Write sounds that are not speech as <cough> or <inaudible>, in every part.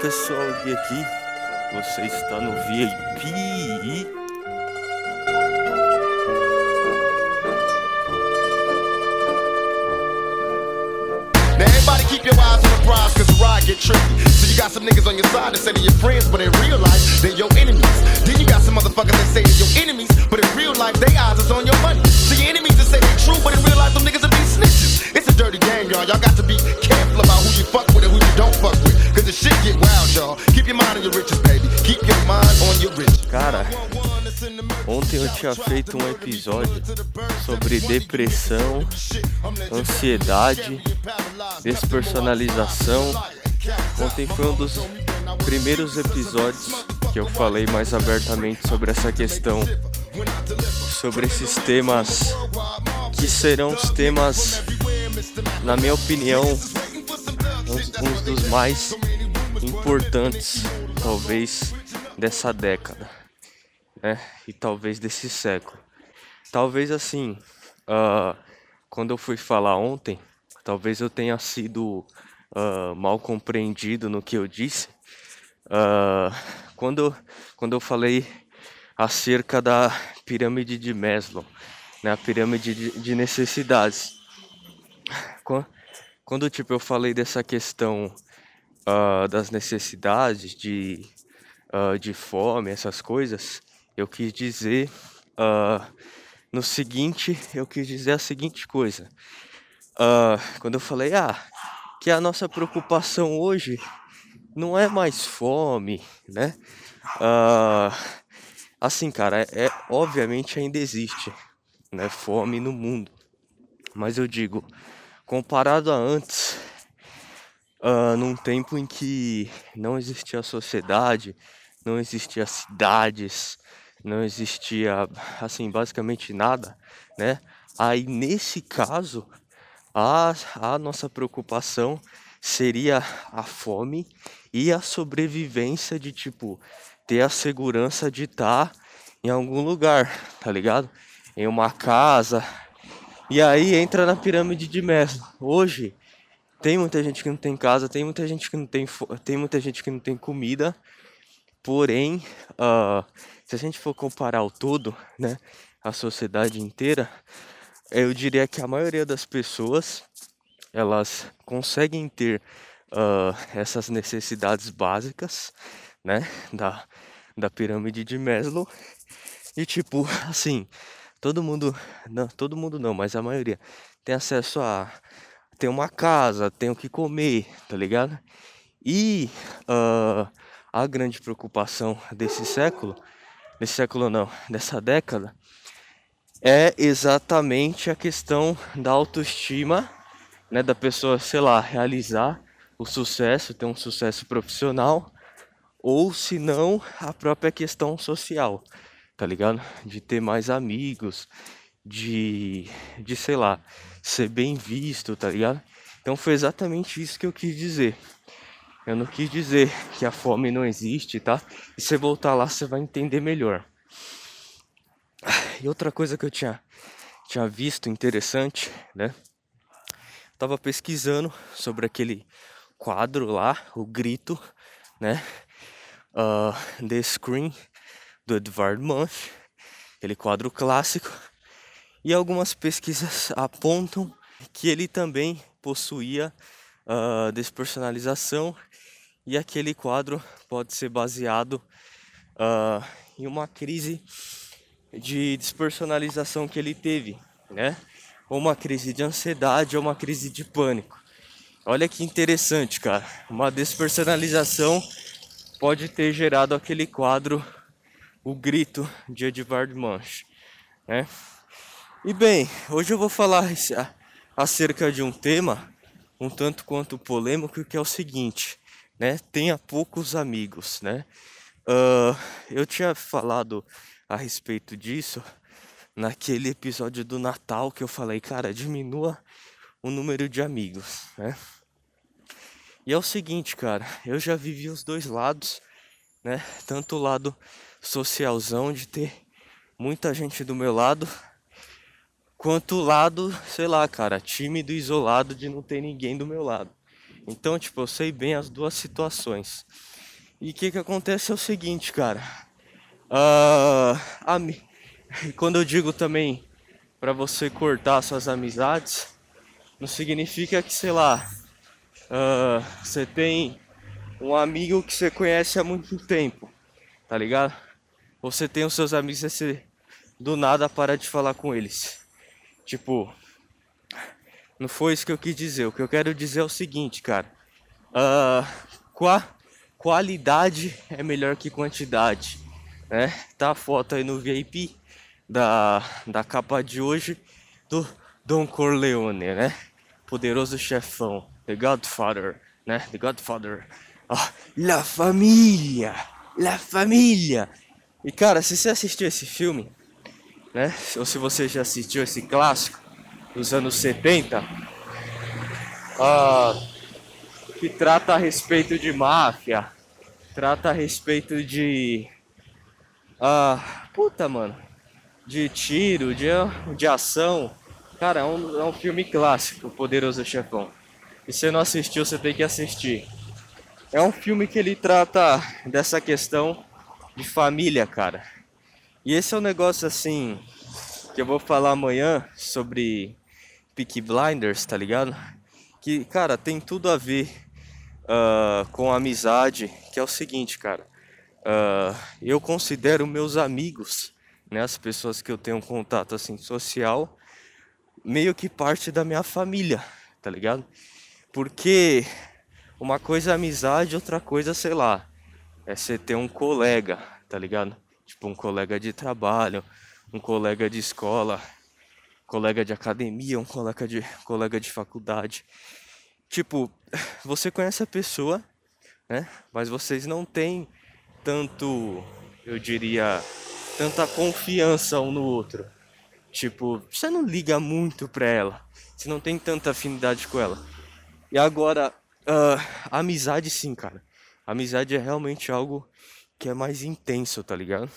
Pessoal, Gui aqui. Você está no VIP. Everybody keep your eyes on the prize the ride get tricky. So you got some niggas on your side that say they're your friends, but in real life, they're your enemies. Then you got some motherfuckers that say they're your enemies, but in real life, they eyes is on your money. So your enemies that say they're true, but in real life, them niggas will be snitches. It's a dirty game, y'all. Y'all got to be careful about who you fuck the shit get wild, y'all. Keep your mind on your riches, baby. Keep your mind on your riches. Cara, ontem eu tinha feito um episódio sobre depressão, ansiedade, despersonalização. Ontem foi um dos primeiros episódios que eu falei mais abertamente sobre essa questão, sobre esses temas que serão os temas, na minha opinião, uns, uns dos mais importantes, talvez, dessa década, né? E talvez desse século. Talvez assim, ah, quando eu fui falar ontem, talvez eu tenha sido ah, mal compreendido no que eu disse. Ah, quando, quando eu falei acerca da pirâmide de Maslow, né, a pirâmide de, de necessidades. Quan- Quando, tipo, eu falei dessa questão ah, das necessidades, de, ah, de fome, essas coisas, eu quis dizer ah, no seguinte, eu quis dizer a seguinte coisa. Quando eu falei, ah, que a nossa preocupação hoje não é mais fome, né? Assim, cara, é- obviamente ainda existe, né, fome no mundo. Mas eu digo, comparado a antes, ah, num tempo em que não existia sociedade, não existia cidades, não existia, assim, basicamente nada, né? Aí nesse caso, a, a nossa preocupação seria a fome e a sobrevivência de, tipo, ter a segurança de estar em algum lugar, tá ligado? Em uma casa. E aí entra na pirâmide de Maslow. Hoje tem muita gente que não tem casa, tem muita gente que não tem, tem muita gente que não tem comida. Porém, ah, se a gente for comparar o todo, né, a sociedade inteira, eu diria que a maioria das pessoas elas conseguem ter ah, essas necessidades básicas, né, da, da pirâmide de Maslow. E tipo, assim, todo mundo, não, todo mundo não, mas a maioria tem acesso a ter uma casa, tem o que comer, tá ligado? E ah, a grande preocupação desse século, desse século não, dessa década, é exatamente a questão da autoestima, né, da pessoa, sei lá, realizar o sucesso, ter um sucesso profissional, ou se não, a própria questão social, tá ligado? De ter mais amigos, de, de sei lá, ser bem visto, tá ligado? Então foi exatamente isso que eu quis dizer. Eu não quis dizer que a fome não existe, tá? E você voltar lá, você vai entender melhor. E outra coisa que eu tinha, tinha visto interessante, né? Tava pesquisando sobre aquele quadro lá, o grito, né? Ah, The Scream, do Edvard Munch, aquele quadro clássico. E algumas pesquisas <laughs> apontam que ele também possuía ah, despersonalização e aquele quadro pode ser baseado ah, em uma crise de despersonalização que ele teve, né? Ou uma crise de ansiedade ou uma crise de pânico. Olha que interessante, cara. Uma despersonalização pode ter gerado aquele quadro, o grito de Edvard Munch, né? E bem, hoje eu vou falar acerca de um tema um tanto quanto polêmico que é o seguinte, né? Tenha poucos amigos, né? Ah, eu tinha falado a respeito disso naquele episódio do Natal que eu falei, cara, diminua o número de amigos, né? E é o seguinte, cara, eu já vivi os dois lados, né? Tanto o lado socialzão de ter muita gente do meu lado, quanto o lado, sei lá, cara, tímido e isolado de não ter ninguém do meu lado. Então, tipo, eu sei bem as duas situações. E o que que acontece é o seguinte, cara. Uh, a, <laughs> quando eu digo também para você cortar suas amizades, não significa que, sei lá, uh, você tem um amigo que você conhece há muito tempo, tá ligado? Você tem os seus amigos e você do nada para de falar com eles. Tipo, não foi isso que eu quis dizer. O que eu quero dizer é o seguinte, cara. Uh, qua, qualidade é melhor que quantidade, né? Tá a foto aí no VIP da, da capa de hoje do Don Corleone, né? Poderoso chefão, The Godfather, né? The Godfather. Oh, La Família, La Família. E cara, se você assistiu esse filme, né? Ou se você já assistiu esse clássico dos anos 70, ah, que trata a respeito de máfia, trata a respeito de. Ah, puta, mano. De tiro, de, de ação. Cara, é um, é um filme clássico, Poderoso Chefão. E se você não assistiu, você tem que assistir. É um filme que ele trata dessa questão de família, cara. E esse é um negócio assim que eu vou falar amanhã sobre Peaky Blinders, tá ligado? Que, cara, tem tudo a ver uh, com amizade, que é o seguinte, cara. Uh, eu considero meus amigos, né, as pessoas que eu tenho contato assim social, meio que parte da minha família, tá ligado? Porque uma coisa é amizade, outra coisa, sei lá, é você ter um colega, tá ligado? Tipo um colega de trabalho, um colega de escola, colega de academia, um colega de colega de faculdade. Tipo, você conhece a pessoa, né? Mas vocês não têm tanto, eu diria, tanta confiança um no outro. Tipo, você não liga muito pra ela. Você não tem tanta afinidade com ela. E agora, uh, amizade sim, cara. Amizade é realmente algo que é mais intenso, tá ligado?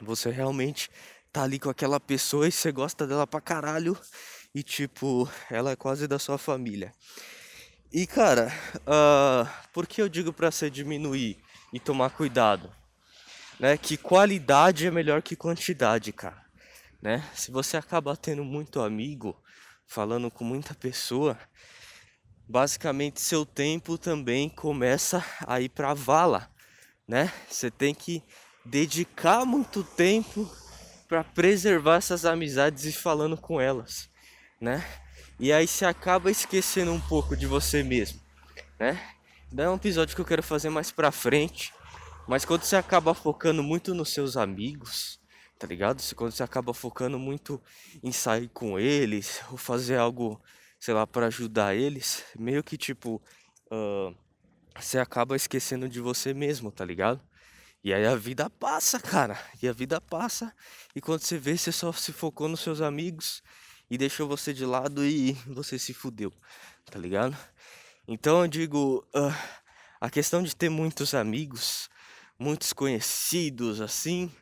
Você realmente tá ali com aquela pessoa e você gosta dela pra caralho. E tipo, ela é quase da sua família. E cara, uh, por que eu digo pra você diminuir e tomar cuidado? Né? Que qualidade é melhor que quantidade, cara. Né? Se você acaba tendo muito amigo, falando com muita pessoa, basicamente seu tempo também começa a ir para vala, né? Você tem que dedicar muito tempo para preservar essas amizades e falando com elas, né? E aí você acaba esquecendo um pouco de você mesmo, né? Daí é um episódio que eu quero fazer mais pra frente. Mas quando você acaba focando muito nos seus amigos, tá ligado? Quando você acaba focando muito em sair com eles, ou fazer algo sei lá, para ajudar eles, meio que tipo, uh, você acaba esquecendo de você mesmo, tá ligado? E aí a vida passa, cara. E a vida passa. E quando você vê, você só se focou nos seus amigos e deixou você de lado e você se fudeu, tá ligado? Então eu digo, uh, a questão de ter muitos amigos, muitos conhecidos assim,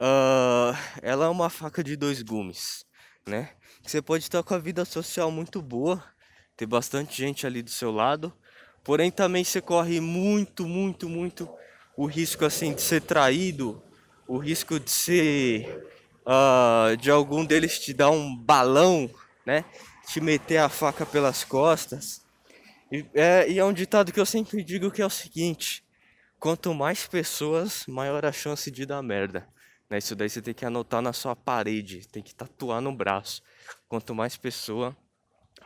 uh, ela é uma faca de dois gumes, né? Você pode estar com a vida social muito boa, ter bastante gente ali do seu lado, porém também você corre muito, muito, muito o risco assim de ser traído, o risco de ser uh, de algum deles te dar um balão, né? Te meter a faca pelas costas. E é, e é um ditado que eu sempre digo que é o seguinte: quanto mais pessoas, maior a chance de dar merda. Né? Isso daí você tem que anotar na sua parede, tem que tatuar no braço. Quanto mais pessoa,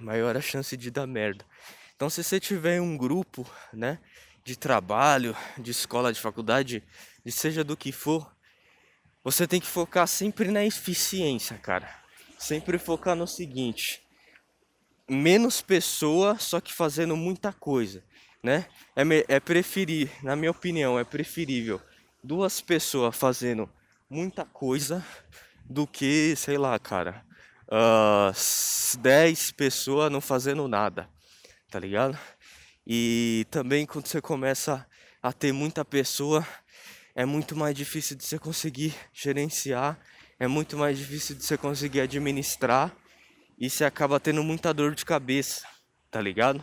maior a chance de dar merda. Então, se você tiver um grupo, né, de trabalho, de escola, de faculdade, de seja do que for, você tem que focar sempre na eficiência, cara. Sempre focar no seguinte: menos pessoa, só que fazendo muita coisa, né? É, é preferir, na minha opinião, é preferível duas pessoas fazendo muita coisa do que, sei lá, cara, uh, ah, 10 pessoas não fazendo nada, tá ligado? E também quando você começa a ter muita pessoa, é muito mais difícil de você conseguir gerenciar, é muito mais difícil de você conseguir administrar e você acaba tendo muita dor de cabeça, tá ligado?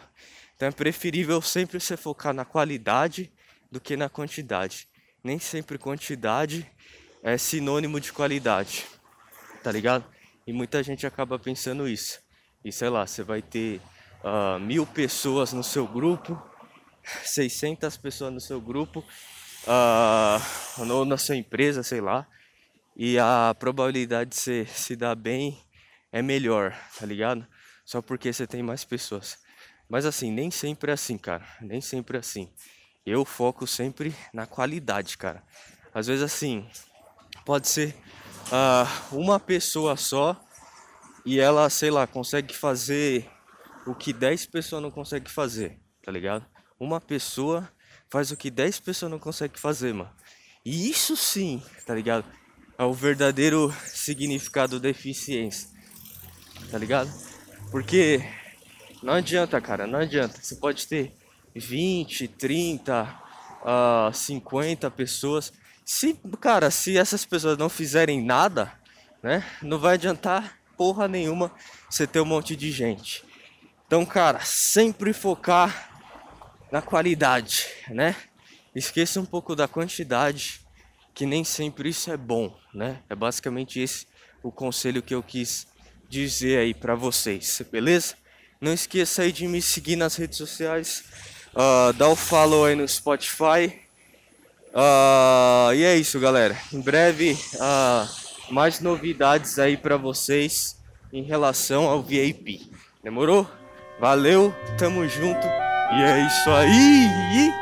Então é preferível sempre você focar na qualidade do que na quantidade. Nem sempre quantidade é sinônimo de qualidade, tá ligado? E muita gente acaba pensando isso. E sei lá, você vai ter uh, mil pessoas no seu grupo, 600 pessoas no seu grupo, uh, ou na sua empresa, sei lá, e a probabilidade de você se dar bem é melhor, tá ligado? Só porque você tem mais pessoas. Mas assim, nem sempre é assim, cara. Nem sempre é assim. Eu foco sempre na qualidade, cara. Às vezes assim, pode ser uh, uma pessoa só e ela, sei lá, consegue fazer o que 10 pessoas não conseguem fazer, tá ligado? Uma pessoa faz o que 10 pessoas não conseguem fazer, mano. E isso sim, tá ligado? É o verdadeiro significado da eficiência, tá ligado? Porque não adianta, cara, não adianta. Você pode ter 20, 30, uh, 50 pessoas se, cara, se essas pessoas não fizerem nada, né, não vai adiantar porra nenhuma você ter um monte de gente. Então, cara, sempre focar na qualidade, né? Esqueça um pouco da quantidade, que nem sempre isso é bom, né? É basicamente esse o conselho que eu quis dizer aí para vocês, beleza? Não esqueça aí de me seguir nas redes sociais, uh, dá o follow aí no Spotify, Uh, e é isso, galera. Em breve, uh, mais novidades aí para vocês em relação ao VIP. Demorou? Valeu, tamo junto. E é isso aí.